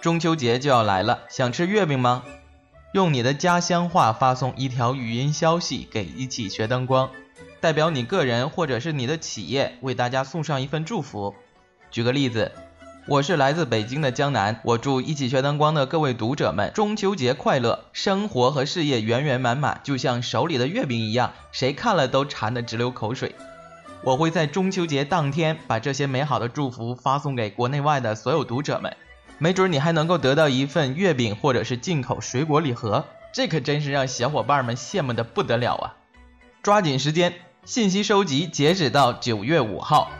中秋节就要来了，想吃月饼吗？用你的家乡话发送一条语音消息给一起学灯光，代表你个人或者是你的企业为大家送上一份祝福。举个例子，我是来自北京的江南，我祝一起学灯光的各位读者们中秋节快乐，生活和事业圆圆满满，就像手里的月饼一样，谁看了都馋得直流口水。我会在中秋节当天把这些美好的祝福发送给国内外的所有读者们。没准你还能够得到一份月饼或者是进口水果礼盒，这可真是让小伙伴们羡慕的不得了啊！抓紧时间，信息收集截止到九月五号，